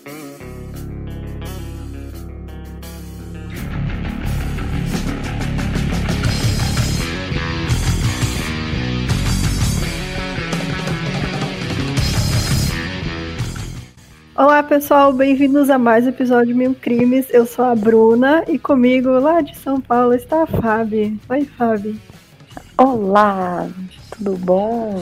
Olá pessoal, bem-vindos a mais um episódio de Mil Crimes. Eu sou a Bruna e comigo lá de São Paulo está a Fábio. Oi, Fábio. Olá, tudo bom?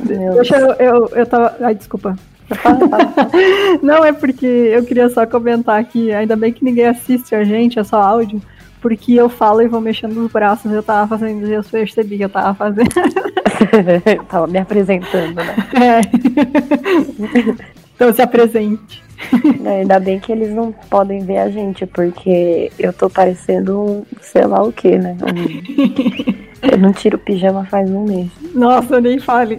Meu... Deixa eu, eu, eu tava. Ai, desculpa. Não, é porque eu queria só comentar aqui, ainda bem que ninguém assiste a gente, é só áudio, porque eu falo e vou mexendo nos braços, eu tava fazendo, eu percebi que eu tava fazendo. tava me apresentando, né? É. Então se apresente. Ainda bem que eles não podem ver a gente, porque eu tô parecendo um sei lá o que, né? Um... eu não tiro pijama faz um mês. Nossa, nem fale.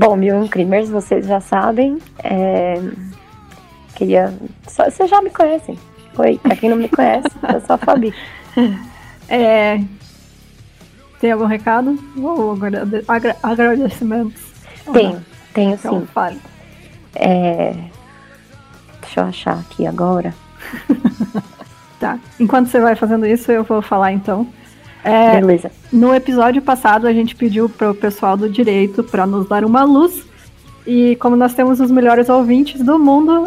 Bom, Mil Crimers, vocês já sabem. É... Queria. Só... Vocês já me conhecem. Oi, pra quem não me conhece, eu sou a Fabi. É... Tem algum recado? Ou agradecimentos? Tenho, tenho então, sim. Fale. É... Deixa eu achar aqui agora. tá. Enquanto você vai fazendo isso, eu vou falar então. É, Beleza. No episódio passado, a gente pediu para o pessoal do direito para nos dar uma luz. E como nós temos os melhores ouvintes do mundo,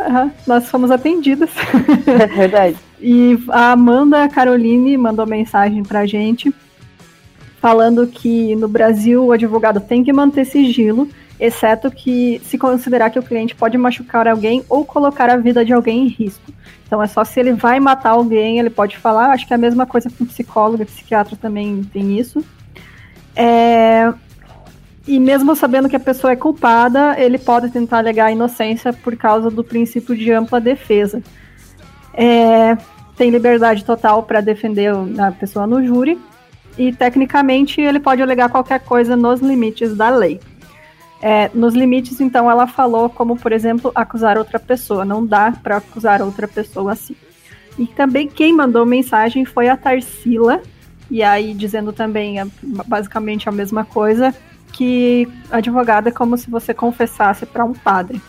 nós fomos atendidas. É verdade. e a Amanda Caroline mandou mensagem para a gente falando que no Brasil o advogado tem que manter sigilo exceto que se considerar que o cliente pode machucar alguém ou colocar a vida de alguém em risco. Então é só se ele vai matar alguém, ele pode falar. Acho que é a mesma coisa com psicólogo psiquiatra também tem isso. É... E mesmo sabendo que a pessoa é culpada, ele pode tentar alegar a inocência por causa do princípio de ampla defesa. É... Tem liberdade total para defender a pessoa no júri. E tecnicamente ele pode alegar qualquer coisa nos limites da lei. É, nos limites, então, ela falou como, por exemplo, acusar outra pessoa. Não dá para acusar outra pessoa assim. E também quem mandou mensagem foi a Tarsila, e aí dizendo também basicamente a mesma coisa, que advogado é como se você confessasse para um padre.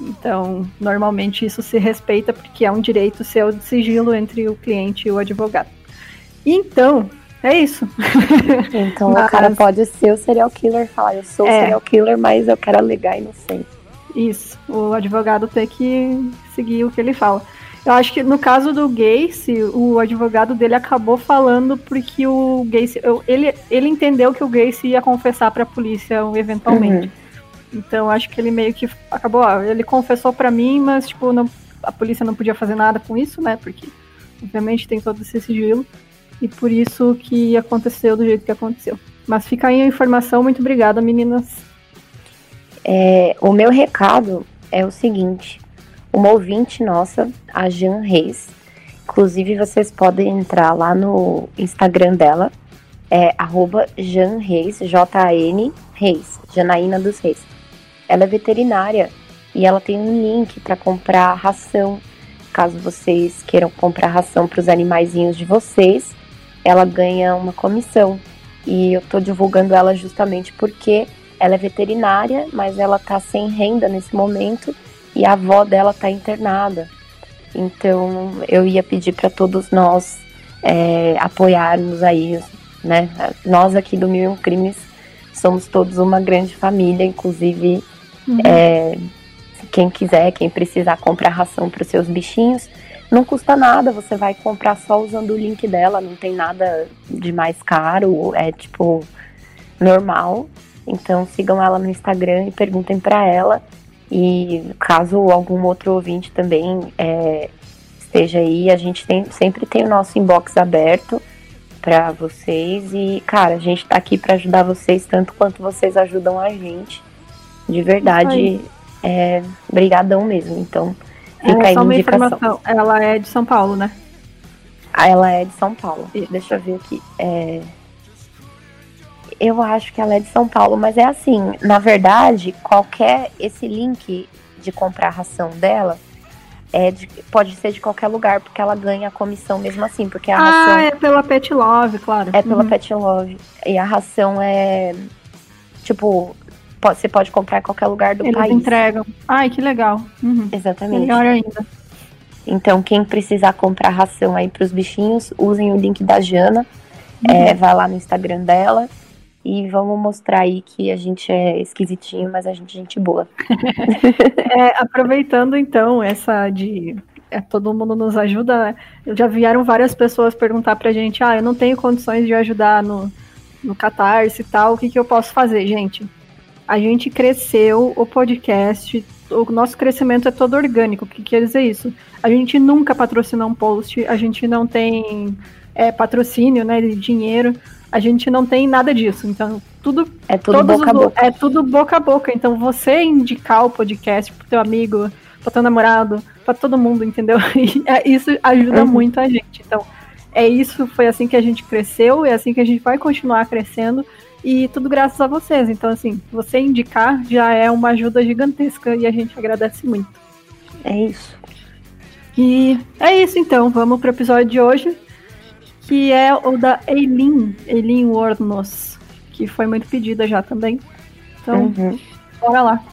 Então, normalmente isso se respeita porque é um direito seu de sigilo entre o cliente e o advogado. Então, é isso. Então mas... o cara pode ser o serial killer e falar, eu sou é. o serial killer, mas eu quero alegar inocente. Isso, o advogado tem que seguir o que ele fala. Eu acho que no caso do Gacy, o advogado dele acabou falando porque o Gacy, ele, ele entendeu que o Gacy ia confessar para a polícia eventualmente. Uhum. Então acho que ele meio que acabou, ó, ele confessou para mim, mas tipo, não, a polícia não podia fazer nada com isso, né? Porque obviamente tem todo esse sigilo e por isso que aconteceu do jeito que aconteceu. Mas fica aí a informação, muito obrigada, meninas. É, o meu recado é o seguinte: uma ouvinte nossa, a Jan Reis, inclusive vocês podem entrar lá no Instagram dela, é Jan Reis, J-A-N Reis, Janaína dos Reis. Ela é veterinária e ela tem um link para comprar ração, caso vocês queiram comprar ração para os animaizinhos de vocês ela ganha uma comissão. E eu estou divulgando ela justamente porque ela é veterinária, mas ela está sem renda nesse momento e a avó dela está internada. Então eu ia pedir para todos nós é, apoiarmos aí, né? Nós aqui do Mil Crimes somos todos uma grande família, inclusive uhum. é, quem quiser, quem precisar comprar ração para os seus bichinhos, não custa nada, você vai comprar só usando o link dela, não tem nada de mais caro, é tipo normal. Então sigam ela no Instagram e perguntem para ela. E caso algum outro ouvinte também é, esteja aí, a gente tem, sempre tem o nosso inbox aberto para vocês. E, cara, a gente tá aqui para ajudar vocês tanto quanto vocês ajudam a gente. De verdade, é, brigadão mesmo. Então, Fica é, só uma informação. Ela é de São Paulo, né? Ah, ela é de São Paulo. Isso. Deixa eu ver aqui. É... Eu acho que ela é de São Paulo, mas é assim, na verdade, qualquer esse link de comprar ração dela é de, pode ser de qualquer lugar, porque ela ganha a comissão mesmo assim, porque a ah, ração. Ah, é pela Pet Love, claro. É pela uhum. Pet Love. E a ração é tipo você pode comprar em qualquer lugar do Eles país. entregam. Ai, que legal. Uhum. Exatamente. Melhor ainda. Então, quem precisar comprar ração aí pros bichinhos, usem o link da Jana. É, vai lá no Instagram dela e vamos mostrar aí que a gente é esquisitinho, mas a gente é gente boa. É, aproveitando então essa de é, todo mundo nos ajuda, já vieram várias pessoas perguntar pra gente, ah, eu não tenho condições de ajudar no, no Catarse e tal, o que, que eu posso fazer, gente? A gente cresceu o podcast, o nosso crescimento é todo orgânico, o que quer dizer isso? A gente nunca patrocina um post, a gente não tem é, patrocínio, né, de dinheiro, a gente não tem nada disso, então tudo É tudo boca a boca. É tudo boca a boca. Então você indicar o podcast pro teu amigo, pro teu namorado, pra todo mundo, entendeu? E é- isso ajuda Uhum. muito a gente. Então, é isso, foi assim que a gente cresceu, é assim que a gente vai continuar crescendo. E tudo graças a vocês. Então, assim, você indicar já é uma ajuda gigantesca e a gente agradece muito. É isso. E é isso então, vamos pro episódio de hoje, que é o da Eileen, Eileen Wornos, que foi muito pedida já também. Então, Uhum. Bora lá.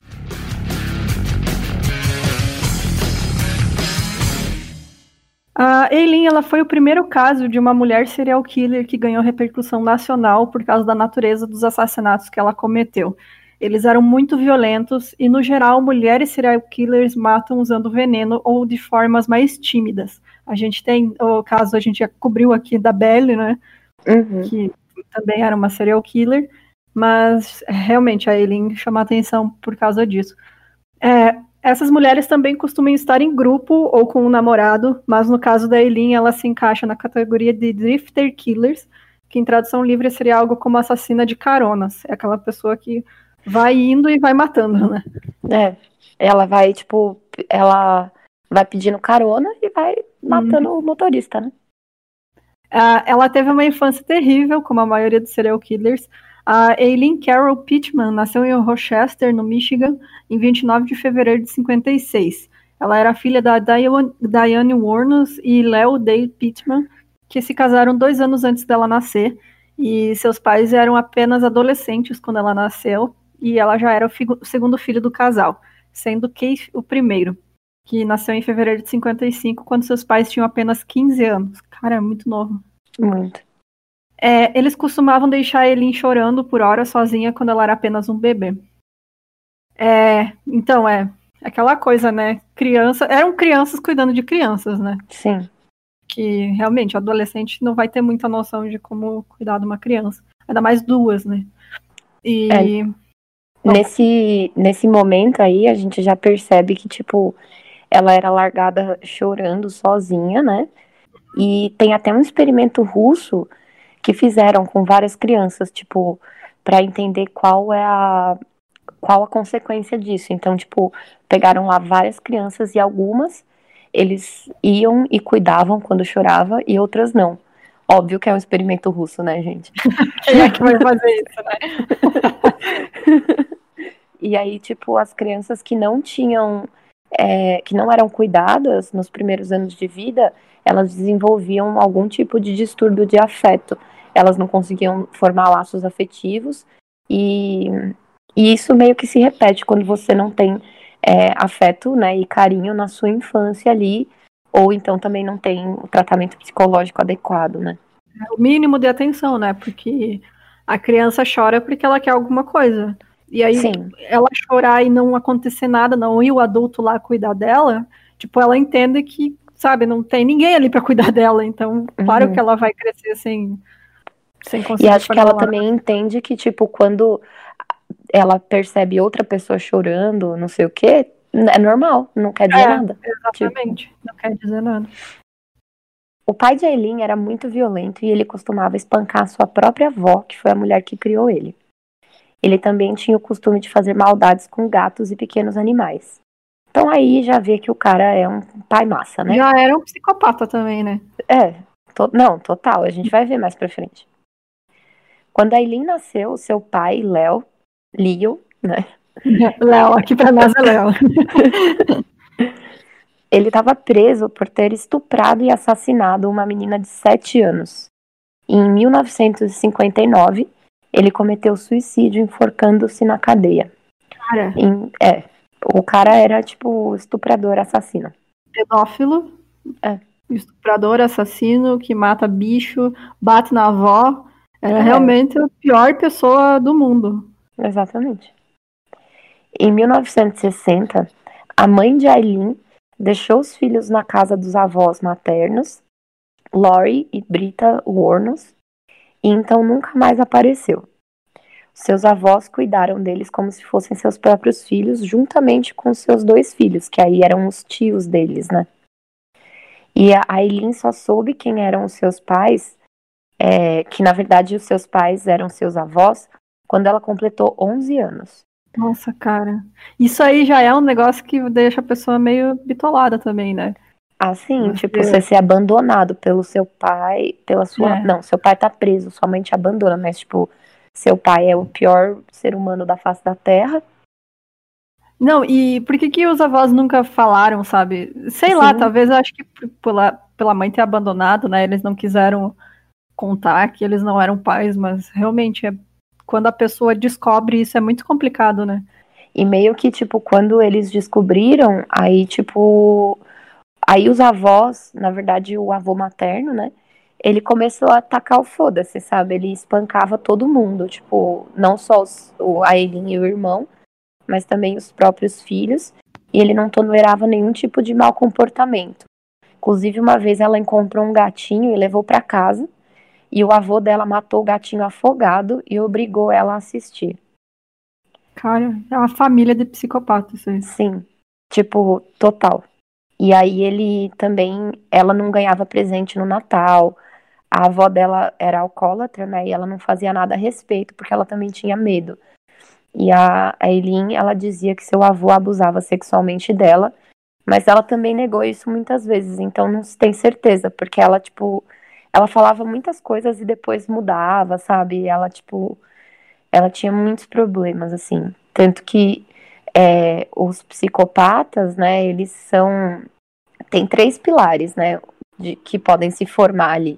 A Eileen, ela foi o primeiro caso de uma mulher serial killer que ganhou repercussão nacional por causa da natureza dos assassinatos que ela cometeu. Eles eram muito violentos e, no geral, mulheres serial killers matam usando veneno ou de formas mais tímidas. A gente tem o caso, a gente já cobriu aqui da Belle, né? Uhum. que também era uma serial killer, mas realmente a Eileen chama atenção por causa disso. É, essas mulheres também costumam estar em grupo ou com um namorado, mas no caso da Eileen, ela se encaixa na categoria de drifter killers, que em tradução livre seria algo como assassina de caronas. É aquela pessoa que vai indo e vai matando, né? É. Ela vai, tipo, ela vai pedindo carona e vai matando o motorista, né? Ah, ela teve uma infância terrível, como a maioria dos serial killers. A Eileen Carol Pittman nasceu em Rochester, no Michigan, em 29 de fevereiro de 56. Ela era filha da Diane, Warnos e Leo Dale Pittman, que se casaram dois anos antes dela nascer. E seus pais eram apenas adolescentes quando ela nasceu, e ela já era o segundo filho do casal, sendo Keith o primeiro, que nasceu em fevereiro de 55, quando seus pais tinham apenas 15 anos. Cara, é muito novo. Muito. É, eles costumavam deixar Eileen chorando por horas sozinha quando ela era apenas um bebê. É, então, é aquela coisa, né? Criança, eram crianças cuidando de crianças, né? Sim. Que realmente o adolescente não vai ter muita noção de como cuidar de uma criança. Ainda mais duas, né? E É. Nesse, nesse momento aí, a gente já percebe que, tipo, ela era largada chorando sozinha, né? E tem até um experimento russo que fizeram com várias crianças, tipo, para entender qual é a qual a consequência disso. Então, tipo, pegaram lá várias crianças e algumas eles iam e cuidavam quando chorava e outras não. Óbvio que é um experimento russo, né, gente? quem é que vai fazer isso, né? E aí, tipo, as crianças que não tinham, é, que não eram cuidadas nos primeiros anos de vida, elas desenvolviam algum tipo de distúrbio de afeto. Elas não conseguiam formar laços afetivos e, e isso meio que se repete quando você não tem é, afeto, né, e carinho na sua infância ali, ou então também não tem o tratamento psicológico adequado, né? o mínimo de atenção, né? Porque a criança chora porque ela quer alguma coisa. E aí, Sim, ela chorar e não acontecer nada, não, e o adulto lá cuidar dela, tipo, ela entende que, sabe, não tem ninguém ali pra cuidar dela. Então, claro Uhum. que ela vai crescer sem, conseguir. E acho que ela também entende que, tipo, quando ela percebe outra pessoa chorando, não sei o quê, é normal, não quer dizer É. nada. Exatamente. Não quer dizer nada. O pai de Aileen era muito violento e ele costumava espancar a sua própria avó, que foi a mulher que criou ele. Ele também tinha o costume de fazer maldades com gatos e pequenos animais. Então aí já vê que o cara é um pai massa, né? Já era um psicopata também, né? É, to- não, total, a gente vai ver mais pra frente. Quando a Aileen nasceu, seu pai, Léo, Leo, né? Léo, aqui pra nós é Léo. Ele estava preso por ter estuprado e assassinado uma menina de 7 anos. Em 1959, ele cometeu suicídio enforcando-se na cadeia. Cara, Em- é, o cara era tipo estuprador, assassino. pedófilo, É. estuprador, assassino, que mata bicho, bate na avó. Era É. realmente a pior pessoa do mundo. Exatamente. Em 1960, a mãe de Aileen deixou os filhos na casa dos avós maternos, Lori e Brita Warnos, e então nunca mais apareceu. Seus avós cuidaram deles como se fossem seus próprios filhos, juntamente com seus dois filhos, que aí eram os tios deles, né? E a Aileen só soube quem eram os seus pais, é, que na verdade os seus pais eram seus avós, quando ela completou 11 anos. Nossa, cara. Isso aí já é um negócio que deixa a pessoa meio bitolada também, né? Assim, Você- tipo, você ser abandonado pelo seu pai, pela sua. É. Não, seu pai tá preso, sua mãe te abandona, mas, tipo, seu pai é o pior ser humano da face da terra. Não, e por que, que os avós nunca falaram, sabe? Sei lá, Sim. talvez eu acho que pela, pela mãe ter abandonado, né? Eles não quiseram contar que eles não eram pais, mas realmente é, quando a pessoa descobre isso é muito complicado, né? E meio que, tipo, quando eles descobriram, aí, tipo. Aí os avós, na verdade, o avô materno, né? Ele começou a atacar o foda-se, sabe? Ele espancava todo mundo, tipo, não só os, o, a e o irmão, mas também os próprios filhos. E ele não tolerava nenhum tipo de mau comportamento. Inclusive, uma vez ela encontrou um gatinho e levou pra casa. E o avô dela matou o gatinho afogado e obrigou ela a assistir. Cara, é uma família de psicopatas aí. Sim, tipo, total. E aí ele também, ela não ganhava presente no Natal. A avó dela era alcoólatra, né? E ela não fazia nada a respeito, porque ela também tinha medo. E a a Eileen, ela dizia que seu avô abusava sexualmente dela, mas ela também negou isso muitas vezes, então não se tem certeza, porque ela, tipo, ela falava muitas coisas e depois mudava, sabe? Ela, tipo, ela tinha muitos problemas, assim. Tanto que é, os psicopatas, né, eles são. Tem três pilares, né, de, que podem se formar ali.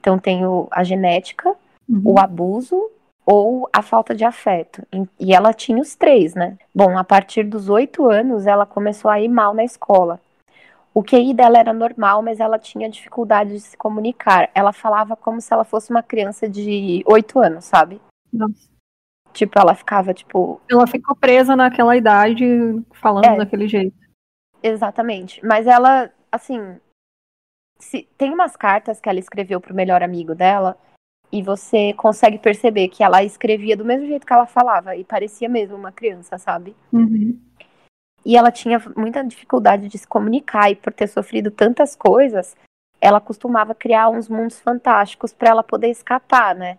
Então tem o, a genética, Uhum. o abuso ou a falta de afeto. E- E ela tinha os três, né? Bom, a partir dos oito anos, ela começou a ir mal na escola. O QI dela era normal, mas ela tinha dificuldade de se comunicar. Ela falava como se ela fosse uma criança de oito anos, sabe? Nossa. Tipo, ela ficava, tipo, Ela ficou presa naquela idade falando É. daquele jeito. Exatamente. Mas ela, assim, se, tem umas cartas que ela escreveu pro melhor amigo dela e você consegue perceber que ela escrevia do mesmo jeito que ela falava e parecia mesmo uma criança, sabe? Uhum. E ela tinha muita dificuldade de se comunicar e por ter sofrido tantas coisas, ela costumava criar uns mundos fantásticos para ela poder escapar, né?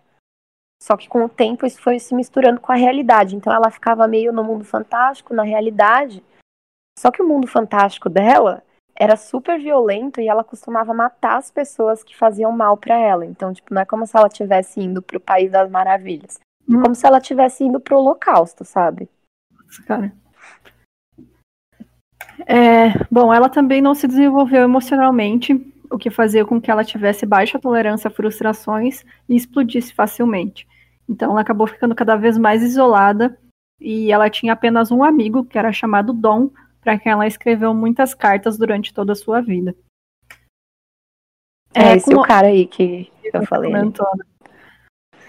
Só que com o tempo isso foi se misturando com a realidade. Então ela ficava meio no mundo fantástico, na realidade. Só que o mundo fantástico dela era super violento e ela costumava matar as pessoas que faziam mal para ela. Então, tipo, não é como se ela estivesse indo pro País das Maravilhas. Hum. Como se ela estivesse indo pro Holocausto, sabe? Cara. É, bom, ela também não se desenvolveu emocionalmente, o que fazia com que ela tivesse baixa tolerância a frustrações e explodisse facilmente. Então, ela acabou ficando cada vez mais isolada e ela tinha apenas um amigo, que era chamado Dom, para quem ela escreveu muitas cartas durante toda a sua vida. É, esse como- o cara aí que eu falei. comentou, né?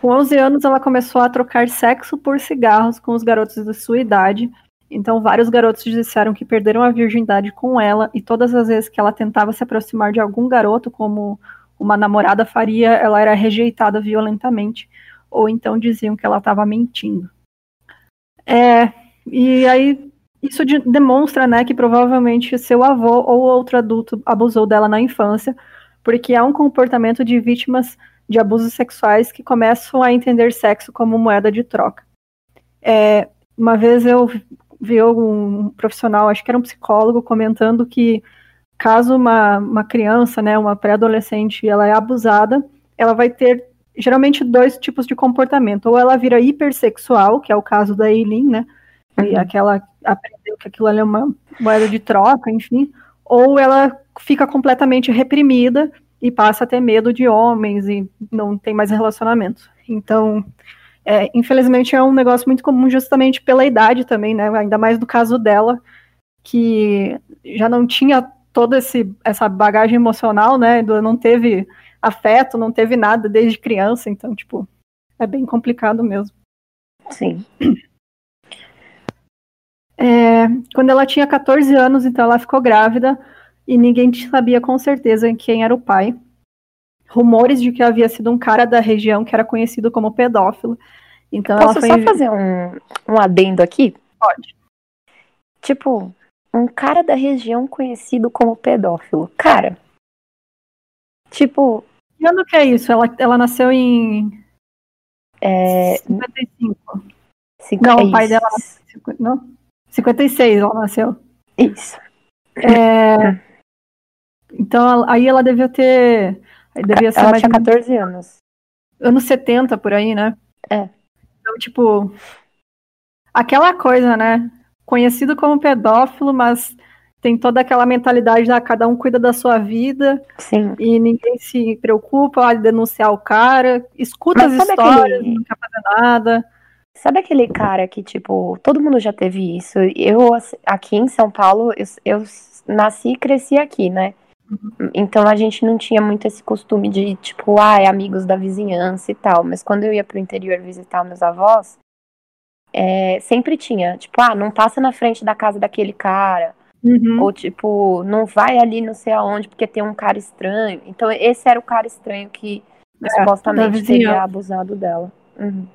Com 11 anos, ela começou a trocar sexo por cigarros com os garotos de sua idade. Então, vários garotos disseram que perderam a virgindade com ela, e todas as vezes que ela tentava se aproximar de algum garoto, como uma namorada faria, ela era rejeitada violentamente, ou então diziam que ela estava mentindo. É, e aí, isso de- demonstra né, que provavelmente seu avô ou outro adulto abusou dela na infância, porque há um comportamento de vítimas de abusos sexuais que começam a entender sexo como moeda de troca. É, uma vez eu vi um profissional, acho que era um psicólogo, comentando que caso uma, uma criança, né, uma pré-adolescente, ela é abusada, ela vai ter geralmente dois tipos de comportamento. Ou ela vira hipersexual, que é o caso da Eileen, né? E Uhum. aquela aprendeu que aquilo ali é uma moeda de troca, enfim. Ou ela fica completamente reprimida e passa a ter medo de homens e não tem mais relacionamento. Então, É, infelizmente é um negócio muito comum justamente pela idade também, né? Ainda mais no caso dela, que já não tinha toda esse, essa bagagem emocional, né? Não teve afeto, não teve nada desde criança, então, tipo, é bem complicado mesmo. Sim. É, quando ela tinha 14 anos, então ela ficou grávida e ninguém sabia com certeza quem era o pai. Rumores de que havia sido um cara da região que era conhecido como pedófilo. Então Posso ela foi... só fazer um, um adendo aqui? Pode. Tipo, um cara da região conhecido como pedófilo. Cara, tipo. Que ano que é isso? Ela, ela nasceu em. É... 55. Cinco, Não, é o pai isso. dela. Não? 56 ela nasceu. Isso. É, então aí ela devia ter. Devia ser Ela mais tinha ou menos 14 anos. anos 70 por aí, né? É. Então, tipo. Aquela coisa, né? Conhecido como pedófilo, mas tem toda aquela mentalidade da cada um cuida da sua vida Sim. e ninguém se preocupa vai denunciar o cara, escuta Mas as histórias, aquele- não quer fazer nada. Sabe aquele cara que, tipo, todo mundo já teve isso? Eu, assim, aqui em São Paulo, eu, eu nasci e cresci aqui, né? Então a gente não tinha muito esse costume de, tipo, ah, é amigos da vizinhança e tal. Mas quando eu ia pro interior visitar meus avós, é, sempre tinha, tipo, ah, não passa na frente da casa daquele cara. Uhum. Ou, tipo, não vai ali não sei aonde porque tem um cara estranho. Então esse era o cara estranho que É, supostamente teria abusado dela. Uhum.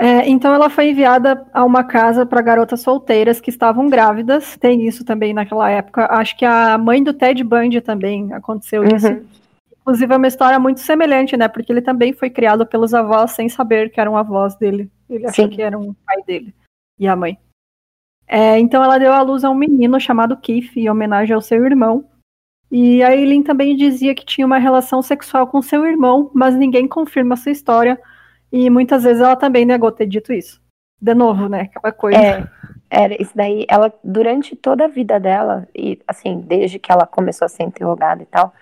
É, então ela foi enviada a uma casa para garotas solteiras que estavam grávidas. Tem isso também naquela época. Acho que a mãe do Ted Bundy também aconteceu isso. Uhum. Inclusive é uma história muito semelhante, né? Porque ele também foi criado pelos avós sem saber que eram avós dele. Ele achou Sim. que era um pai dele e a mãe. É, então ela deu à luz a um menino chamado Keith, em homenagem ao seu irmão. E a Eileen também dizia que tinha uma relação sexual com seu irmão, mas ninguém confirma essa história. E muitas vezes ela também negou ter dito isso. De novo, né? Aquela coisa. É, era isso daí. Ela, durante toda a vida dela, e assim, desde que ela começou a ser interrogada e tal,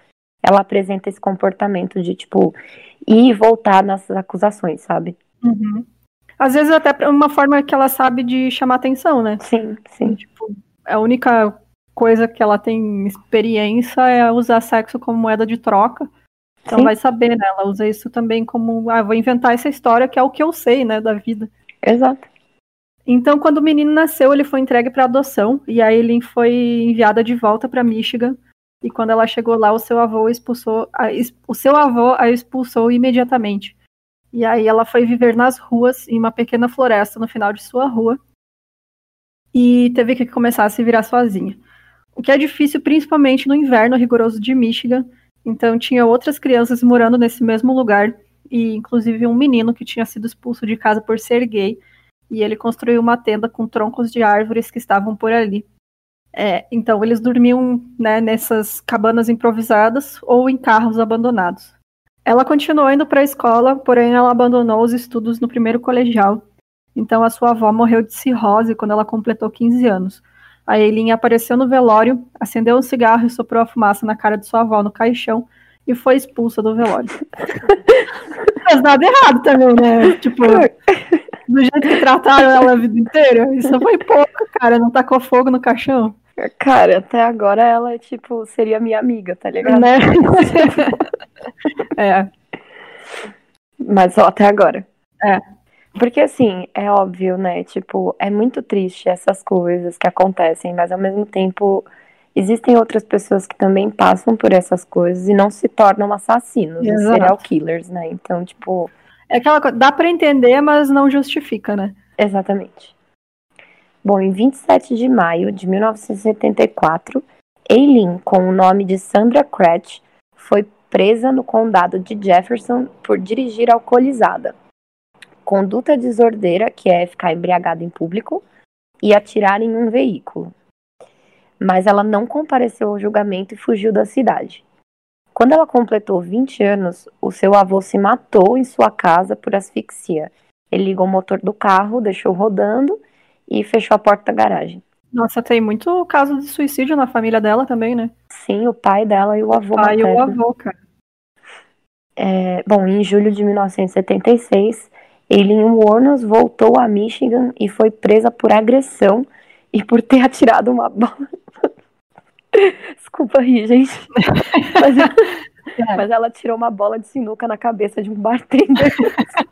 ela apresenta esse comportamento de, tipo, ir e voltar nessas acusações, sabe? Uhum. Às vezes até uma forma que ela sabe de chamar atenção, né? Sim, sim. Tipo, a única coisa que ela tem experiência é usar sexo como moeda de troca. Então Sim. vai saber, né? Ela usa isso também como, ah, vou inventar essa história que é o que eu sei, né, da vida. Exato. Então, quando o menino nasceu, ele foi entregue para adoção e a Eileen foi enviada de volta para Michigan. E quando ela chegou lá, o seu avô expulsou, a, o seu avô a expulsou imediatamente. E aí ela foi viver nas ruas, em uma pequena floresta no final de sua rua. E teve que começar a se virar sozinha. O que é difícil, principalmente no inverno rigoroso de Michigan. Então, tinha outras crianças morando nesse mesmo lugar. E, inclusive, um menino que tinha sido expulso de casa por ser gay e ele construiu uma tenda com troncos de árvores que estavam por ali. É, então eles dormiam né, nessas cabanas improvisadas ou em carros abandonados. Ela continuou indo para a escola, porém ela abandonou os estudos no primeiro colegial. Então a sua avó morreu de cirrose quando ela completou 15 anos. A Eileen apareceu no velório, acendeu um cigarro e soprou a fumaça na cara de sua avó no caixão e foi expulsa do velório. Fez nada errado também, né? Tipo, do jeito que trataram ela a vida inteira. Isso foi pouco, cara. Não tacou fogo no caixão, Cara, até agora ela, tipo, seria minha amiga, tá ligado? né? é, Mas só até agora. É. Porque assim, é óbvio, né? Tipo, é muito triste essas coisas que acontecem, mas ao mesmo tempo existem outras pessoas que também passam por essas coisas e não se tornam assassinos, Exato. serial killers, né? Então, tipo, é aquela coisa, dá pra entender, mas não justifica, né? exatamente. Bom, em 27 de maio de 1974, Eileen, com o nome de Sandra Cratch, foi presa no condado de Jefferson por dirigir alcoolizada. Conduta desordeira, que é ficar embriagada em público, e atirar em um veículo. Mas ela não compareceu ao julgamento e fugiu da cidade. Quando ela completou 20 anos, o seu avô se matou em sua casa por asfixia. Ele ligou o motor do carro, deixou rodando e fechou a porta da garagem. Nossa, tem muito caso de suicídio na família dela também, né? Sim, o pai dela e o avô O pai e o materno. avô, cara. É, bom, em julho de 1976, Eileen Warnos voltou a Michigan e foi presa por agressão e por ter atirado uma bola. Desculpa aí, gente. Mas, é. mas, ela tirou uma bola de sinuca na cabeça de um bartender.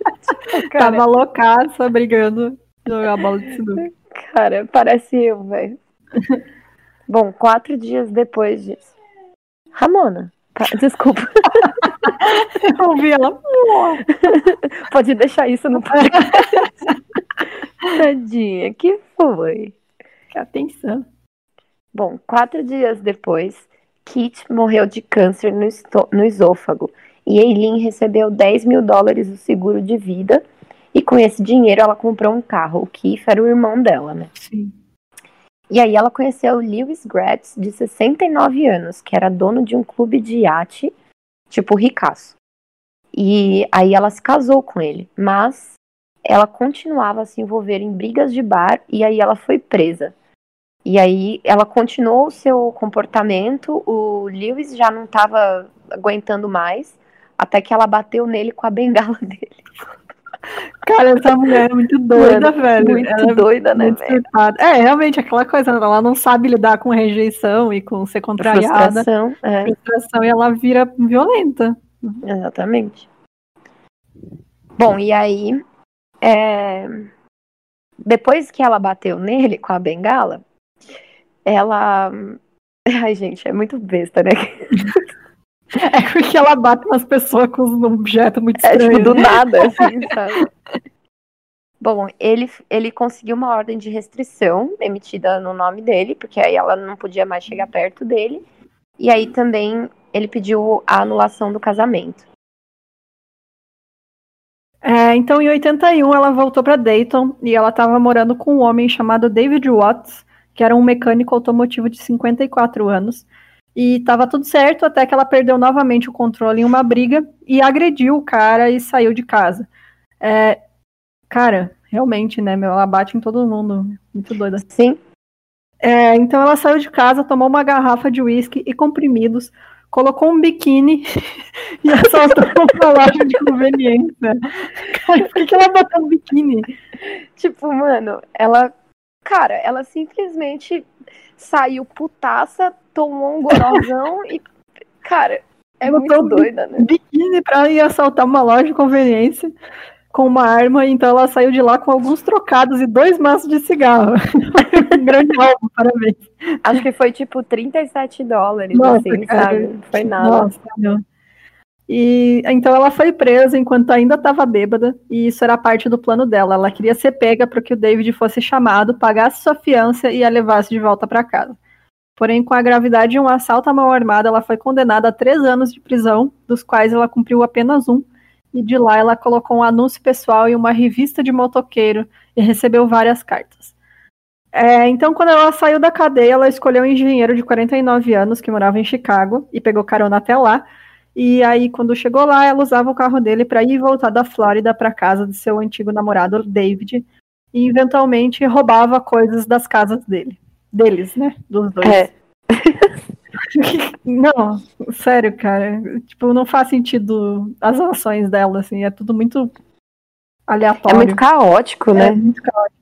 Tava loucaça brigando jogar bola de sinuca. Cara, parece eu, velho. Bom, quatro dias depois disso. Ramona, tá, desculpa. eu ouvi ela. Pode deixar isso no podcast. Tadinha, que foi? Que atenção. Bom, quatro dias depois, Kit morreu de câncer no, no esôfago e Eileen recebeu 10 mil dólares do seguro de vida e com esse dinheiro ela comprou um carro. O Keith era o irmão dela, né? Sim. E aí ela conheceu o Lewis Gratz, de 69 anos, que era dono de um clube de iate, tipo ricaço. E aí ela se casou com ele, mas ela continuava a se envolver em brigas de bar e aí ela foi presa. E aí ela continuou o seu comportamento, o Lewis já não estava aguentando mais, até que ela bateu nele com a bengala dele. Cara, essa mulher é muito doida, velho. Muito ela é doida, né, velho? É, realmente, aquela coisa, ela não sabe lidar com rejeição e com ser contrariada. Frustração, é. Frustração, e ela vira violenta. Exatamente. Bom, e aí, é... depois que ela bateu nele com a bengala, ela. Ai, gente, é muito besta, né? É porque ela bate nas pessoas com um objeto muito estranho. É, tipo, do nada, assim, sabe? Bom, ele, ele conseguiu uma ordem de restrição emitida no nome dele, porque aí ela não podia mais chegar perto dele. E aí também ele pediu a anulação do casamento. É, então, em 81, ela voltou para Dayton e ela estava morando com um homem chamado David Watts, que era um mecânico automotivo de 54 anos. E estava tudo certo até que ela perdeu novamente o controle em uma briga e agrediu o cara e saiu de casa. É, cara, realmente, né, meu, ela bate em todo mundo. Muito doida. Sim. É, então ela saiu de casa, tomou uma garrafa de uísque e comprimidos, colocou um biquíni e assaltou uma loja de conveniência. Cara, por que, que ela botou um biquíni? Tipo, mano, ela. Cara, ela simplesmente saiu putaça, tomou um gorozão e. Cara, é Botou muito doida, né? Biquíni pra ir assaltar uma loja de conveniência com uma arma, então ela saiu de lá com alguns trocados e dois maços de cigarro. um grande álbum, parabéns. Acho que foi tipo 37 dólares, Nossa, assim, cara, sabe? Foi nada. Nossa, não. E então ela foi presa enquanto ainda estava bêbada, e isso era parte do plano dela. Ela queria ser pega para que o David fosse chamado, pagasse sua fiança e a levasse de volta para casa. Porém, com a gravidade de um assalto à mão armada, ela foi condenada a três anos de prisão, dos quais ela cumpriu apenas um, e de lá ela colocou um anúncio pessoal em uma revista de motoqueiro e recebeu várias cartas. É, então, quando ela saiu da cadeia, ela escolheu um engenheiro de 49 anos que morava em Chicago e pegou carona até lá e aí, quando chegou lá, ela usava o carro dele para ir e voltar da Flórida para casa de seu antigo namorado, David, e eventualmente roubava coisas das casas dele. Deles, né? Dos dois. É. não, sério, cara. Tipo, não faz sentido as ações dela, assim. É tudo muito aleatório. É muito caótico, né? É muito caótico.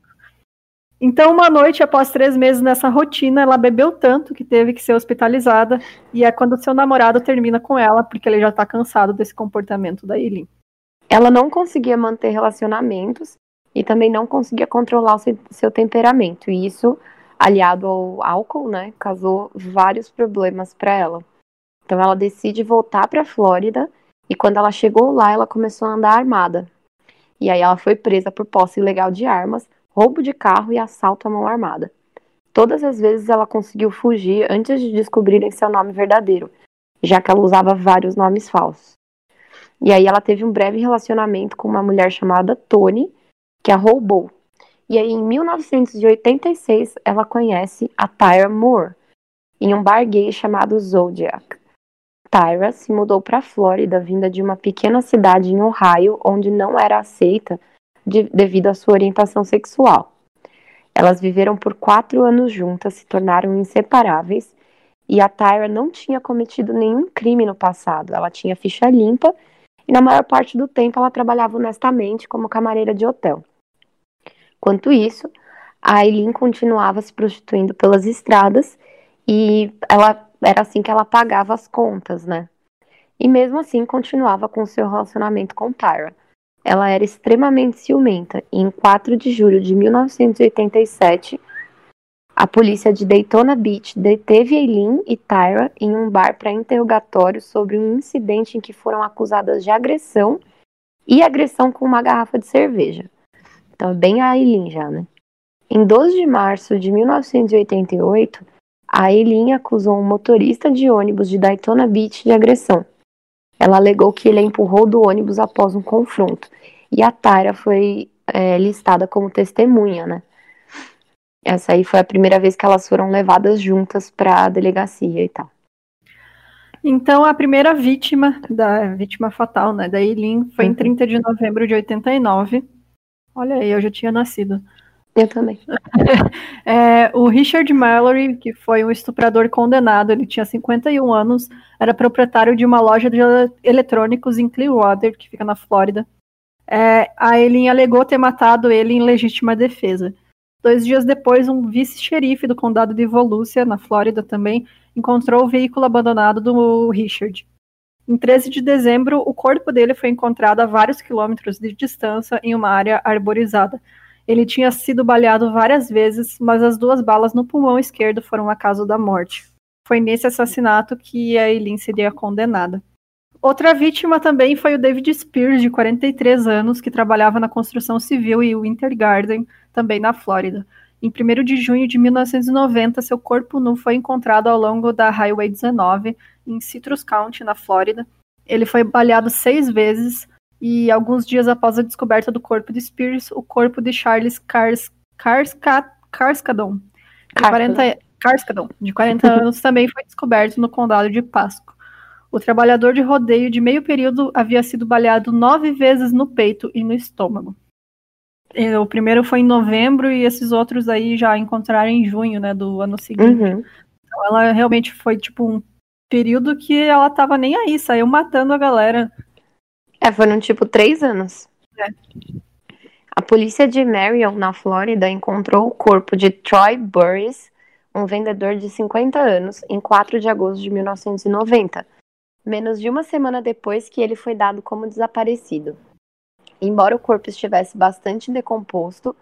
Então, uma noite, após três meses nessa rotina, ela bebeu tanto que teve que ser hospitalizada. E é quando seu namorado termina com ela, porque ele já está cansado desse comportamento da Eileen. Ela não conseguia manter relacionamentos e também não conseguia controlar o seu temperamento. E isso, aliado ao álcool, né, causou vários problemas para ela. Então, ela decide voltar para a Flórida. E quando ela chegou lá, ela começou a andar armada. E aí ela foi presa por posse ilegal de armas roubo de carro e assalto à mão armada. Todas as vezes ela conseguiu fugir antes de descobrirem seu nome verdadeiro, já que ela usava vários nomes falsos. E aí ela teve um breve relacionamento com uma mulher chamada Tony, que a roubou. E aí em 1986 ela conhece a Tyra Moore em um bar gay chamado Zodiac. Tyra se mudou para a Flórida, vinda de uma pequena cidade em Ohio, onde não era aceita de, devido à sua orientação sexual. Elas viveram por quatro anos juntas, se tornaram inseparáveis e a Tyra não tinha cometido nenhum crime no passado. Ela tinha ficha limpa e na maior parte do tempo ela trabalhava honestamente como camareira de hotel. Quanto isso, a Aileen continuava se prostituindo pelas estradas e ela era assim que ela pagava as contas, né? E mesmo assim continuava com seu relacionamento com Tyra. Ela era extremamente ciumenta e em 4 de julho de 1987, a polícia de Daytona Beach deteve Eileen e Tyra em um bar para interrogatório sobre um incidente em que foram acusadas de agressão e agressão com uma garrafa de cerveja. Então, é bem a Eileen já, né? Em 12 de março de 1988, a Eileen acusou um motorista de ônibus de Daytona Beach de agressão. Ela alegou que ele a empurrou do ônibus após um confronto. E a Tyra foi é, listada como testemunha, né? Essa aí foi a primeira vez que elas foram levadas juntas para a delegacia e tal. Então, a primeira vítima, da vítima fatal, né, da Eileen, foi uhum. em 30 de novembro de 89. Olha aí, eu já tinha nascido. Eu também. é, o Richard Mallory, que foi um estuprador condenado, ele tinha 51 anos, era proprietário de uma loja de eletrônicos em Clearwater, que fica na Flórida. É, a Eileen alegou ter matado ele em legítima defesa. Dois dias depois, um vice-xerife do condado de Volusia, na Flórida também, encontrou o veículo abandonado do Richard. Em 13 de dezembro, o corpo dele foi encontrado a vários quilômetros de distância em uma área arborizada. Ele tinha sido baleado várias vezes, mas as duas balas no pulmão esquerdo foram a causa da morte. Foi nesse assassinato que a Eileen seria condenada. Outra vítima também foi o David Spears, de 43 anos, que trabalhava na construção civil e Winter Garden, também na Flórida. Em 1 de junho de 1990, seu corpo nu foi encontrado ao longo da Highway 19, em Citrus County, na Flórida. Ele foi baleado seis vezes, e alguns dias após a descoberta do corpo de Spears, o corpo de Charles Carskadon, de 40, Carskadon, de 40 anos, também foi descoberto no condado de Pasco. O trabalhador de rodeio de meio período havia sido baleado nove vezes no peito e no estômago. O primeiro foi em novembro e esses outros aí já encontraram em junho, né, do ano seguinte. Uhum. Então ela realmente foi tipo um período que ela tava nem aí, saiu matando a galera é, foram tipo três anos. É. A polícia de Marion, na Flórida, encontrou o corpo de Troy Burris, um vendedor de 50 anos, em 4 de agosto de 1990, menos de uma semana depois que ele foi dado como desaparecido. Embora o corpo estivesse bastante decomposto,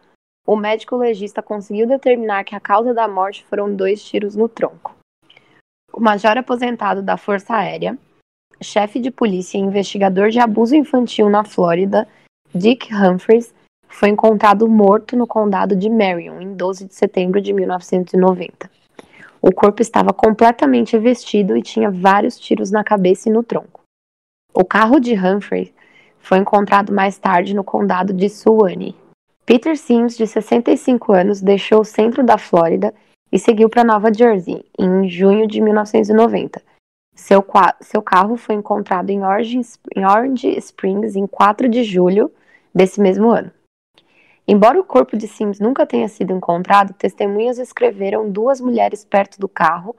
o médico legista conseguiu determinar que a causa da morte foram dois tiros no tronco. O major aposentado da Força Aérea, chefe de polícia e investigador de abuso infantil na Flórida, Dick Humphreys, foi encontrado morto no condado de Marion em 12 de setembro de 1990. O corpo estava completamente vestido e tinha vários tiros na cabeça e no tronco. O carro de Humphrey foi encontrado mais tarde no condado de Suwannee. Peter Sims, de 65 anos, deixou o centro da Flórida e seguiu para Nova Jersey em junho de 1990, seu, seu carro foi encontrado em Orange, em Orange Springs em 4 de julho desse mesmo ano. Embora o corpo de Sims nunca tenha sido encontrado, testemunhas escreveram duas mulheres perto do carro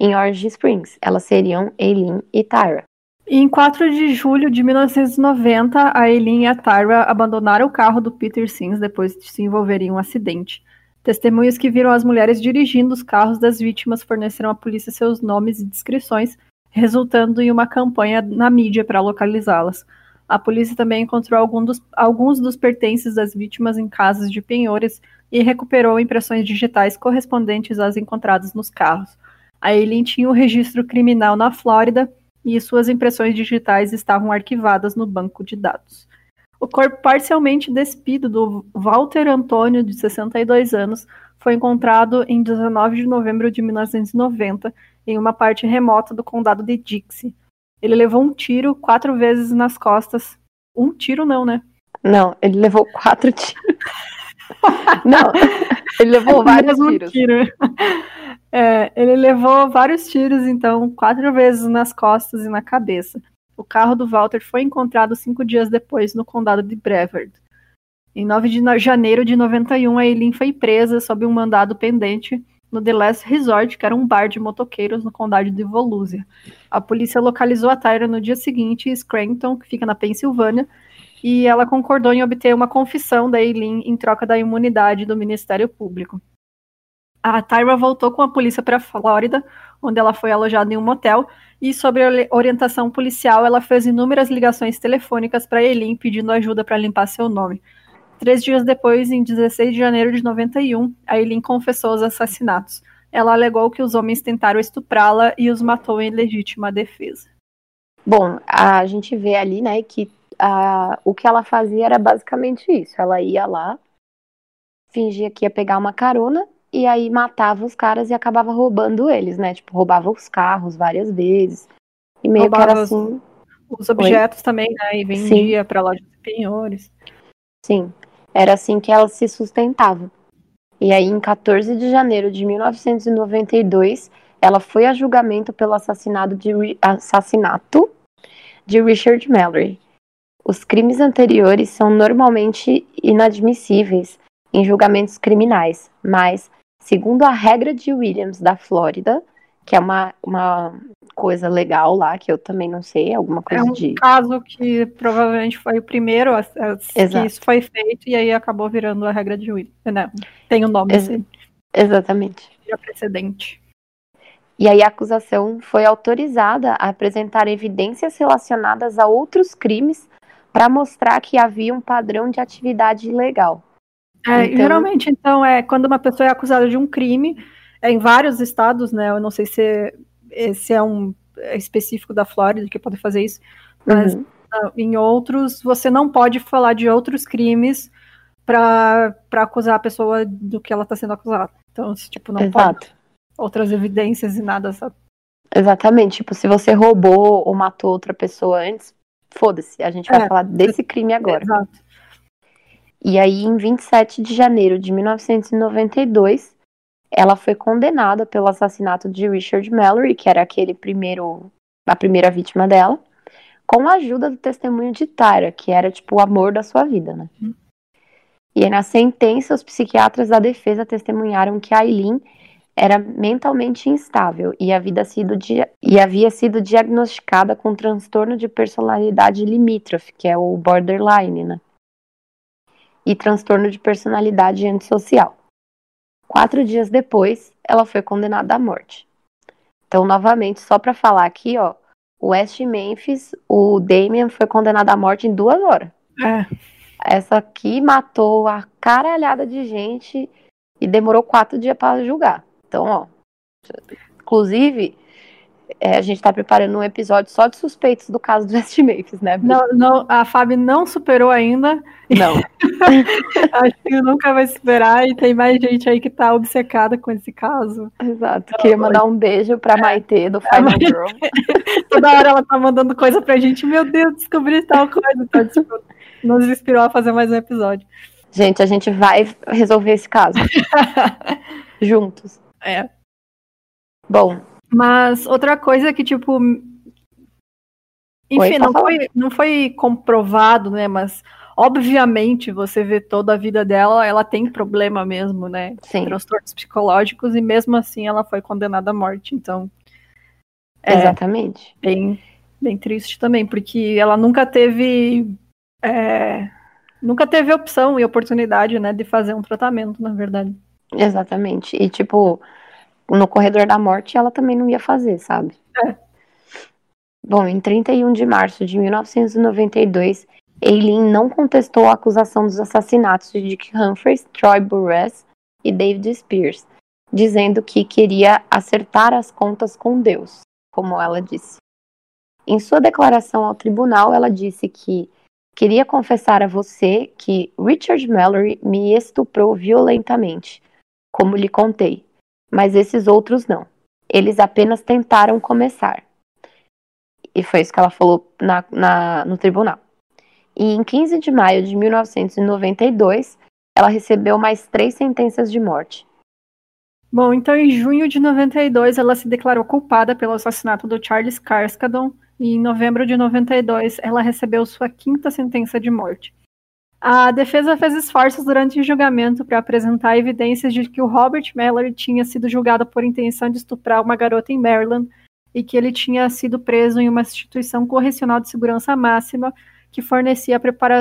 em Orange Springs. Elas seriam Eileen e Tyra. Em 4 de julho de 1990, a Eileen e a Tyra abandonaram o carro do Peter Sims depois de se envolverem em um acidente. Testemunhas que viram as mulheres dirigindo os carros das vítimas forneceram à polícia seus nomes e descrições, resultando em uma campanha na mídia para localizá-las. A polícia também encontrou algum dos, alguns dos pertences das vítimas em casas de penhores e recuperou impressões digitais correspondentes às encontradas nos carros. A Eileen tinha um registro criminal na Flórida e suas impressões digitais estavam arquivadas no banco de dados. O corpo parcialmente despido do Walter Antônio, de 62 anos, foi encontrado em 19 de novembro de 1990 em uma parte remota do condado de Dixie. Ele levou um tiro quatro vezes nas costas. Um tiro não, né? Não, ele levou quatro tiros. não, ele levou vários tiros. Tiro. É, ele levou vários tiros, então, quatro vezes nas costas e na cabeça. O carro do Walter foi encontrado cinco dias depois no condado de Brevard. Em 9 de janeiro de 91, a Eileen foi presa sob um mandado pendente no The Last Resort, que era um bar de motoqueiros no condado de Volusia. A polícia localizou a Tyra no dia seguinte em Scranton, que fica na Pensilvânia, e ela concordou em obter uma confissão da Eileen em troca da imunidade do Ministério Público. A Tyra voltou com a polícia para a Flórida, onde ela foi alojada em um motel, e sobre orientação policial, ela fez inúmeras ligações telefônicas para Eileen pedindo ajuda para limpar seu nome. Três dias depois, em 16 de janeiro de 91, a confessou os assassinatos. Ela alegou que os homens tentaram estuprá-la e os matou em legítima defesa. Bom, a gente vê ali, né, que a, o que ela fazia era basicamente isso. Ela ia lá, fingia que ia pegar uma carona e aí matava os caras e acabava roubando eles, né? Tipo, roubava os carros várias vezes. E meio roubava que era assim. Os objetos Oi? também, né? E vendia para loja de penhores. Sim. Era assim que ela se sustentava. E aí, em 14 de janeiro de 1992, ela foi a julgamento pelo assassinato de, assassinato de Richard Mallory. Os crimes anteriores são normalmente inadmissíveis em julgamentos criminais, mas Segundo a regra de Williams da Flórida, que é uma, uma coisa legal lá, que eu também não sei, alguma coisa de. É um de... caso que provavelmente foi o primeiro a, a, que isso foi feito e aí acabou virando a regra de Williams. Né? Tem o um nome Ex assim. Exatamente. Já precedente. E aí a acusação foi autorizada a apresentar evidências relacionadas a outros crimes para mostrar que havia um padrão de atividade ilegal. É, então... Geralmente, então, é quando uma pessoa é acusada de um crime, é, em vários estados, né? Eu não sei se, se é um é específico da Flórida que pode fazer isso, mas uhum. em outros você não pode falar de outros crimes para acusar a pessoa do que ela está sendo acusada. Então, tipo, não Exato. pode outras evidências e nada, sabe? Exatamente. Tipo, se você roubou ou matou outra pessoa antes, foda-se. A gente vai é, falar desse crime agora. Exato. E aí, em 27 de janeiro de 1992, ela foi condenada pelo assassinato de Richard Mallory, que era aquele primeiro, a primeira vítima dela, com a ajuda do testemunho de Tyra, que era tipo o amor da sua vida, né? Uhum. E aí, na sentença, os psiquiatras da defesa testemunharam que Aileen era mentalmente instável e havia sido, e havia sido diagnosticada com transtorno de personalidade limítrofe, que é o borderline, né? E transtorno de personalidade antissocial. Quatro dias depois, ela foi condenada à morte. Então, novamente, só para falar aqui, ó, o West Memphis, o Damian foi condenado à morte em duas horas. É. Essa aqui matou a caralhada de gente e demorou quatro dias para julgar. Então, ó, inclusive, é, a gente está preparando um episódio só de suspeitos do caso do West Memphis, né? Não, não, a Fábio não superou ainda. Não. Acho que nunca vai superar e tem mais gente aí que tá obcecada com esse caso. Exato. Então, Queria mandar um beijo pra é. Maite do Final Maite. Girl. Toda hora ela tá mandando coisa pra gente. Meu Deus, descobri tal coisa. Então, tipo, nos inspirou a fazer mais um episódio. Gente, a gente vai resolver esse caso. Juntos. É. Bom, mas outra coisa que, tipo. Enfim, Oi, não, foi, não foi comprovado, né? Mas obviamente você vê toda a vida dela, ela tem problema mesmo, né? Sim. Transtornos psicológicos, e mesmo assim ela foi condenada à morte. Então. É Exatamente. Bem, bem triste também, porque ela nunca teve. É, nunca teve opção e oportunidade, né, de fazer um tratamento, na verdade. Exatamente. E, tipo, no corredor da morte ela também não ia fazer, sabe? É. Bom, em 31 de março de 1992, Eileen não contestou a acusação dos assassinatos de Dick Humphreys, Troy Burress e David Spears, dizendo que queria acertar as contas com Deus, como ela disse. Em sua declaração ao tribunal, ela disse que queria confessar a você que Richard Mallory me estuprou violentamente, como lhe contei, mas esses outros não. Eles apenas tentaram começar. E foi isso que ela falou na, na, no tribunal. E em 15 de maio de 1992, ela recebeu mais três sentenças de morte. Bom, então em junho de 92 ela se declarou culpada pelo assassinato do Charles Carskadon e em novembro de 92 ela recebeu sua quinta sentença de morte. A defesa fez esforços durante o julgamento para apresentar evidências de que o Robert Mallory tinha sido julgado por intenção de estuprar uma garota em Maryland e que ele tinha sido preso em uma instituição correcional de segurança máxima que fornecia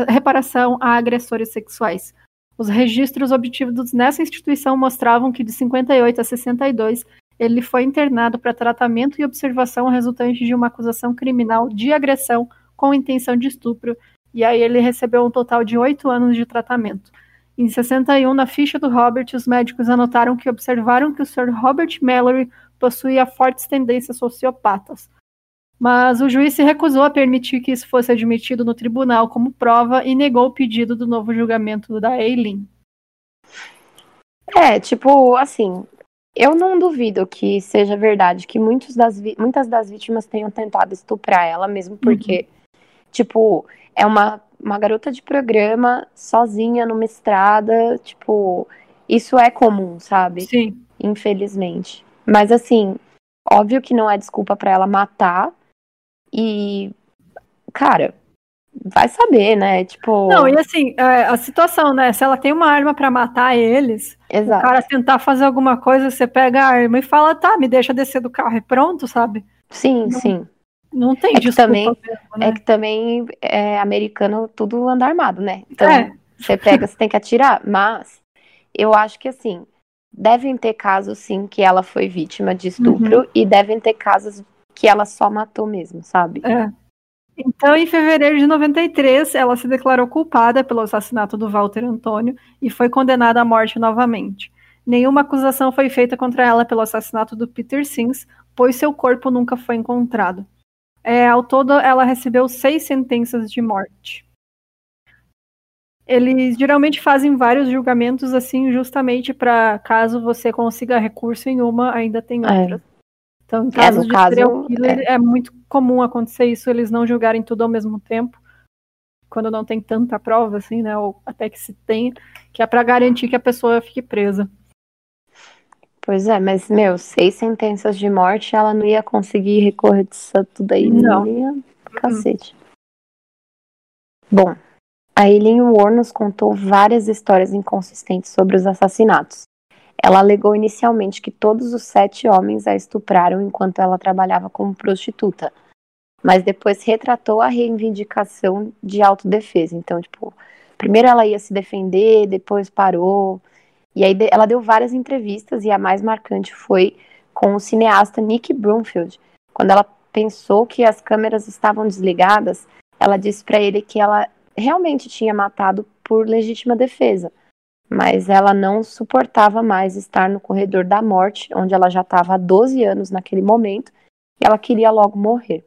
reparação a agressores sexuais. Os registros obtidos nessa instituição mostravam que de 58 a 62 ele foi internado para tratamento e observação resultante de uma acusação criminal de agressão com intenção de estupro e aí ele recebeu um total de oito anos de tratamento. Em 61, na ficha do Robert, os médicos anotaram que observaram que o Sr. Robert Mallory possuía fortes tendências sociopatas. Mas o juiz se recusou a permitir que isso fosse admitido no tribunal como prova e negou o pedido do novo julgamento da Eileen. É, tipo, assim, eu não duvido que seja verdade que muitos das muitas das vítimas tenham tentado estuprar ela, mesmo porque, uhum. tipo, é uma, uma garota de programa sozinha numa estrada, tipo, isso é comum, sabe? Sim. Infelizmente. Mas assim, óbvio que não é desculpa para ela matar. E, cara, vai saber, né? Tipo. Não, e assim, é, a situação, né? Se ela tem uma arma para matar eles, Exato. o cara tentar fazer alguma coisa, você pega a arma e fala, tá, me deixa descer do carro e pronto, sabe? Sim, não, sim. Não tem é que também, mesmo, né? É que também é americano tudo anda armado, né? Então, é. você pega, você tem que atirar. Mas eu acho que assim, devem ter casos sim que ela foi vítima de estupro uhum. e devem ter casos que ela só matou mesmo, sabe? É. Então, em fevereiro de 93, ela se declarou culpada pelo assassinato do Walter Antônio e foi condenada à morte novamente. Nenhuma acusação foi feita contra ela pelo assassinato do Peter Sims, pois seu corpo nunca foi encontrado. É, ao todo, ela recebeu seis sentenças de morte. Eles geralmente fazem vários julgamentos assim, justamente para caso você consiga recurso em uma, ainda tem é. outra. Então, em caso é, de caso, serial killer, é. é muito comum acontecer isso, eles não julgarem tudo ao mesmo tempo, quando não tem tanta prova, assim, né? Ou até que se tem, que é para garantir que a pessoa fique presa. Pois é, mas, meu, seis sentenças de morte, ela não ia conseguir recorrer disso tudo aí. Não. Ia... Uhum. Cacete. Bom, a Eileen Warren nos contou várias histórias inconsistentes sobre os assassinatos. Ela alegou inicialmente que todos os sete homens a estupraram enquanto ela trabalhava como prostituta, mas depois retratou a reivindicação de autodefesa. Então, tipo, primeiro ela ia se defender, depois parou. E aí ela deu várias entrevistas e a mais marcante foi com o cineasta Nick Broomfield. Quando ela pensou que as câmeras estavam desligadas, ela disse para ele que ela realmente tinha matado por legítima defesa, mas ela não suportava mais estar no corredor da morte, onde ela já estava há 12 anos naquele momento, e ela queria logo morrer.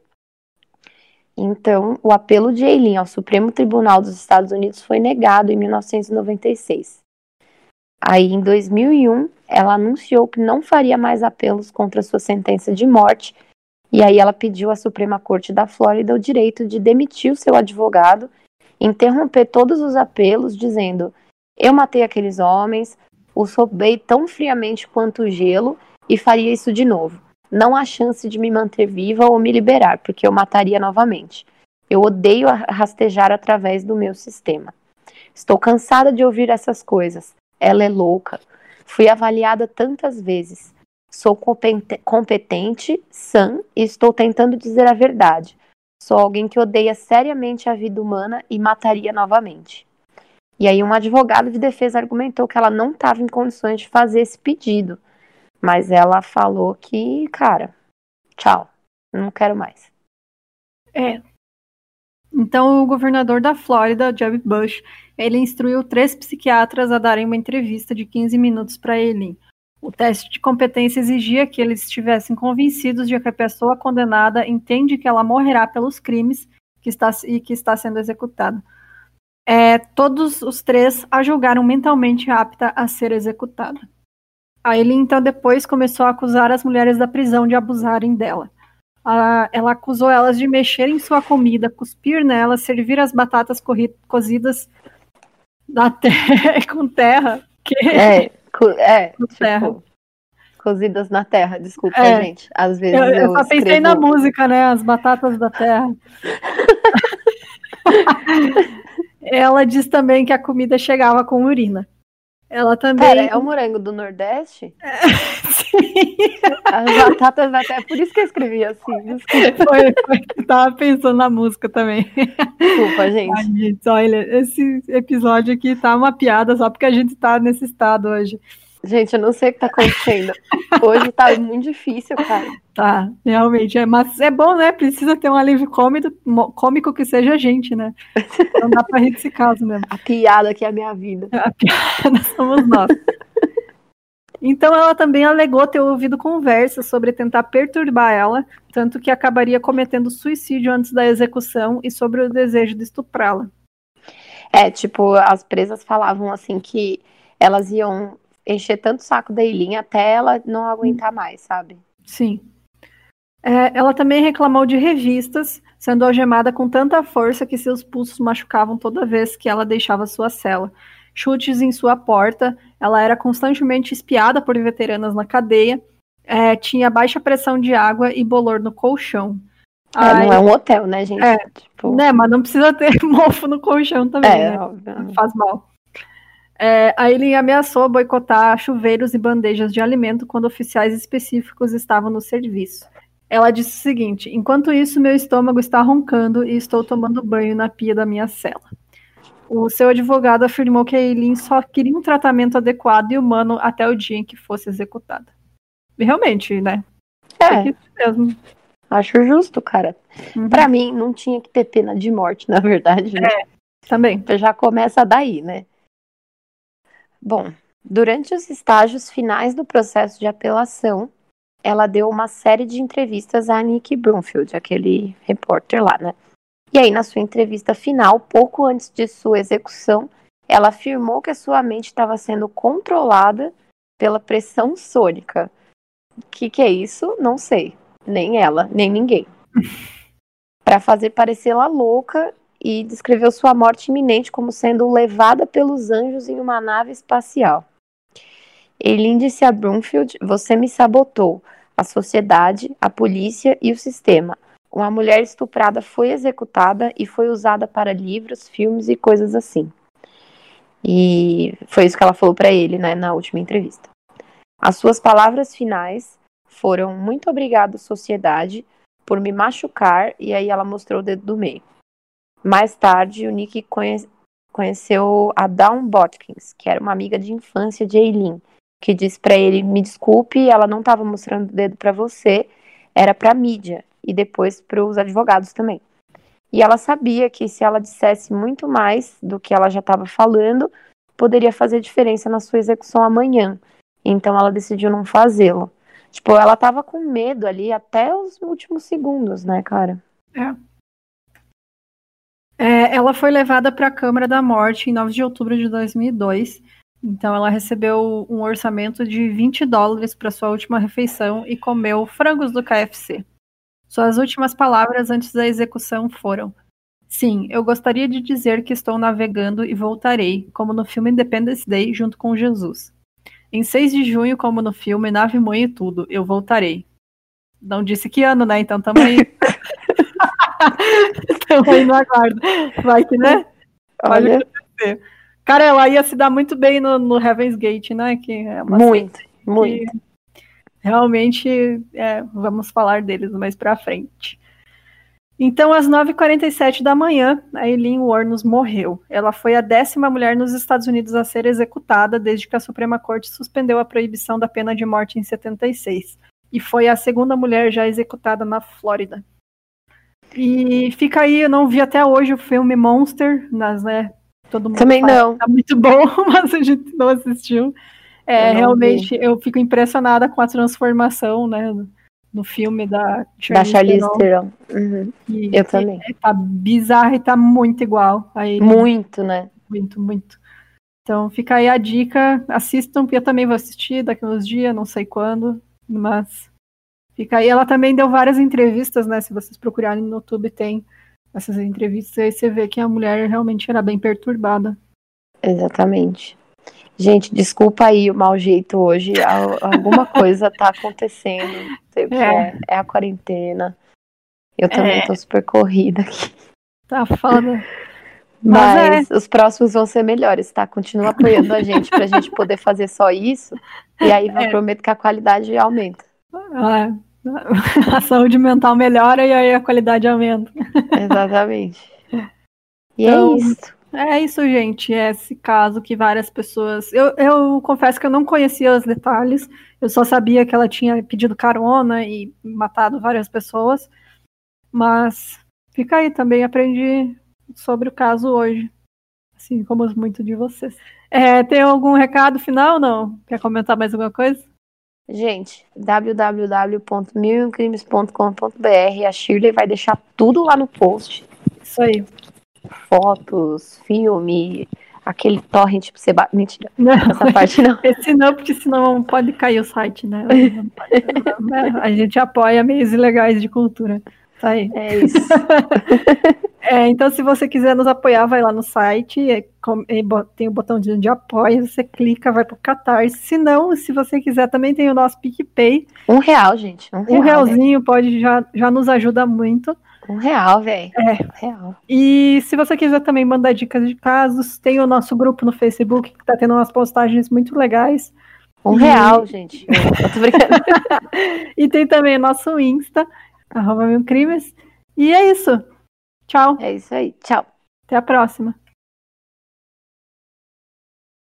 Então, o apelo de Eileen ao Supremo Tribunal dos Estados Unidos foi negado em 1996. Aí, em 2001, ela anunciou que não faria mais apelos contra sua sentença de morte, e aí ela pediu à Suprema Corte da Flórida o direito de demitir o seu advogado, interromper todos os apelos, dizendo: Eu matei aqueles homens, os roubei tão friamente quanto o gelo e faria isso de novo. Não há chance de me manter viva ou me liberar, porque eu mataria novamente. Eu odeio rastejar através do meu sistema. Estou cansada de ouvir essas coisas. Ela é louca. Fui avaliada tantas vezes. Sou competente, sã e estou tentando dizer a verdade. Sou alguém que odeia seriamente a vida humana e mataria novamente. E aí, um advogado de defesa argumentou que ela não estava em condições de fazer esse pedido. Mas ela falou que, cara, tchau, não quero mais. É. Então, o governador da Flórida, Jeb Bush, ele instruiu três psiquiatras a darem uma entrevista de 15 minutos para ele. O teste de competência exigia que eles estivessem convencidos de que a pessoa condenada entende que ela morrerá pelos crimes que está, e que está sendo executada. É, todos os três a julgaram mentalmente apta a ser executada. A ele então depois começou a acusar as mulheres da prisão de abusarem dela. A, ela acusou elas de mexer em sua comida, cuspir nela, servir as batatas cozidas da terra, com terra. Que... É, é tipo, terra. cozidas na terra, desculpa, é, gente. Às vezes eu, eu, eu só escrevo... pensei na música, né? As batatas da terra. Ela diz também que a comida chegava com urina. Ela também. Pera, é o morango do Nordeste? Sim. As batatas, até por isso que eu escrevi assim. Desculpa. Foi, foi, tava pensando na música também. Desculpa, gente. Ai, gente. Olha, esse episódio aqui tá uma piada só porque a gente tá nesse estado hoje. Gente, eu não sei o que tá acontecendo. Hoje tá muito difícil, cara. Tá, realmente. É, mas é bom, né? Precisa ter um alívio cômico, cômico que seja a gente, né? Não dá pra rir desse caso mesmo. A piada que é a minha vida. A piada somos nós. Então ela também alegou ter ouvido conversas sobre tentar perturbar ela, tanto que acabaria cometendo suicídio antes da execução e sobre o desejo de estuprá-la. É, tipo, as presas falavam assim que elas iam encher tanto o saco da Eileen até ela não aguentar mais, sabe? Sim. É, ela também reclamou de revistas, sendo algemada com tanta força que seus pulsos machucavam toda vez que ela deixava sua cela. Chutes em sua porta, ela era constantemente espiada por veteranas na cadeia, é, tinha baixa pressão de água e bolor no colchão. É, Aí, não é um hotel, né, gente? É, tipo... né, mas não precisa ter mofo no colchão também, é, né? Óbvio. Faz mal. É, a Eileen ameaçou boicotar chuveiros e bandejas de alimento quando oficiais específicos estavam no serviço. Ela disse o seguinte: enquanto isso, meu estômago está roncando e estou tomando banho na pia da minha cela. O seu advogado afirmou que a Eileen só queria um tratamento adequado e humano até o dia em que fosse executada. E realmente, né? É. mesmo. Acho justo, cara. Uhum. Para mim, não tinha que ter pena de morte, na verdade. Né? É, também. Já começa daí, né? Bom, durante os estágios finais do processo de apelação, ela deu uma série de entrevistas a Nick Brunfield, aquele repórter lá, né? E aí, na sua entrevista final, pouco antes de sua execução, ela afirmou que a sua mente estava sendo controlada pela pressão sônica. O que, que é isso? Não sei. Nem ela, nem ninguém. Para fazer parecê-la louca e descreveu sua morte iminente como sendo levada pelos anjos em uma nave espacial. Eileen disse a Broomfield: Você me sabotou. A sociedade, a polícia e o sistema. Uma mulher estuprada foi executada e foi usada para livros, filmes e coisas assim. E foi isso que ela falou para ele, né, na última entrevista. As suas palavras finais foram: Muito obrigado, sociedade, por me machucar. E aí ela mostrou o dedo do meio. Mais tarde, o Nick conhe conheceu a Dawn Botkins, que era uma amiga de infância de Eileen, que disse para ele: "Me desculpe, ela não estava mostrando o dedo para você, era para mídia e depois para os advogados também". E ela sabia que se ela dissesse muito mais do que ela já estava falando, poderia fazer diferença na sua execução amanhã. Então ela decidiu não fazê-lo. Tipo, ela tava com medo ali até os últimos segundos, né, cara? É. É, ela foi levada para a Câmara da Morte em 9 de outubro de 2002. Então, ela recebeu um orçamento de 20 dólares para sua última refeição e comeu frangos do KFC. Suas últimas palavras antes da execução foram: Sim, eu gostaria de dizer que estou navegando e voltarei, como no filme Independence Day, junto com Jesus. Em 6 de junho, como no filme Nave Mãe e Tudo, eu voltarei. Não disse que ano, né? Então tamo aí. Estamos aí no aguardo. Vai que, né? Olha. Cara, ela ia se dar muito bem no, no Heaven's Gate, né? Que é muito, muito. Realmente, é, vamos falar deles mais pra frente. Então, às 9h47 da manhã, a Eileen Warnos morreu. Ela foi a décima mulher nos Estados Unidos a ser executada desde que a Suprema Corte suspendeu a proibição da pena de morte em 76. E foi a segunda mulher já executada na Flórida. E fica aí, eu não vi até hoje o filme Monster, mas né, todo mundo Também não. Tá muito bom, mas a gente não assistiu. É, eu realmente vi. eu fico impressionada com a transformação, né, no filme da Charlize, da Charlize Theron. Uhum. eu também. É, tá bizarro e tá muito igual. Aí, muito, né? Muito, muito. Então fica aí a dica, assistam, porque eu também vou assistir daqui uns dias, não sei quando, mas Fica aí. Ela também deu várias entrevistas, né? Se vocês procurarem no YouTube, tem essas entrevistas. Aí você vê que a mulher realmente era bem perturbada. Exatamente. Gente, desculpa aí o mau jeito hoje. Alguma coisa tá acontecendo. É. é. é. a quarentena. Eu também é. tô super corrida aqui. Tá foda. Mas, Mas é. os próximos vão ser melhores, tá? Continua apoiando a gente pra gente poder fazer só isso. E aí eu é. prometo que a qualidade aumenta. É. A saúde mental melhora e aí a qualidade aumenta. Exatamente. E é então, é isso. É isso, gente. É esse caso que várias pessoas. Eu, eu confesso que eu não conhecia os detalhes. Eu só sabia que ela tinha pedido carona e matado várias pessoas. Mas fica aí também, aprendi sobre o caso hoje. Assim como muito de vocês. É, tem algum recado final não? Quer comentar mais alguma coisa? Gente, www.milcrimes.com.br. A Shirley vai deixar tudo lá no post. Isso aí. Fotos, filme, aquele torrent pra você. Ba... Mentira. Não, essa parte não. Esse não, porque senão pode cair o site, né? A gente apoia meios ilegais de cultura. Tá aí. É isso. é, então, se você quiser nos apoiar, vai lá no site, é, é, tem o botãozinho de apoio, você clica, vai pro Catarse. Se não, se você quiser, também tem o nosso PicPay. Um real, gente. Um, real, um realzinho véio. pode, já, já nos ajuda muito. Um real, velho. É. Um real. E se você quiser também mandar dicas de casos, tem o nosso grupo no Facebook, que tá tendo umas postagens muito legais. Um e... real, gente. Eu tô brincando. e tem também o nosso Insta, arroba mil crimes. E é isso. Tchau. É isso aí. Tchau. Até a próxima.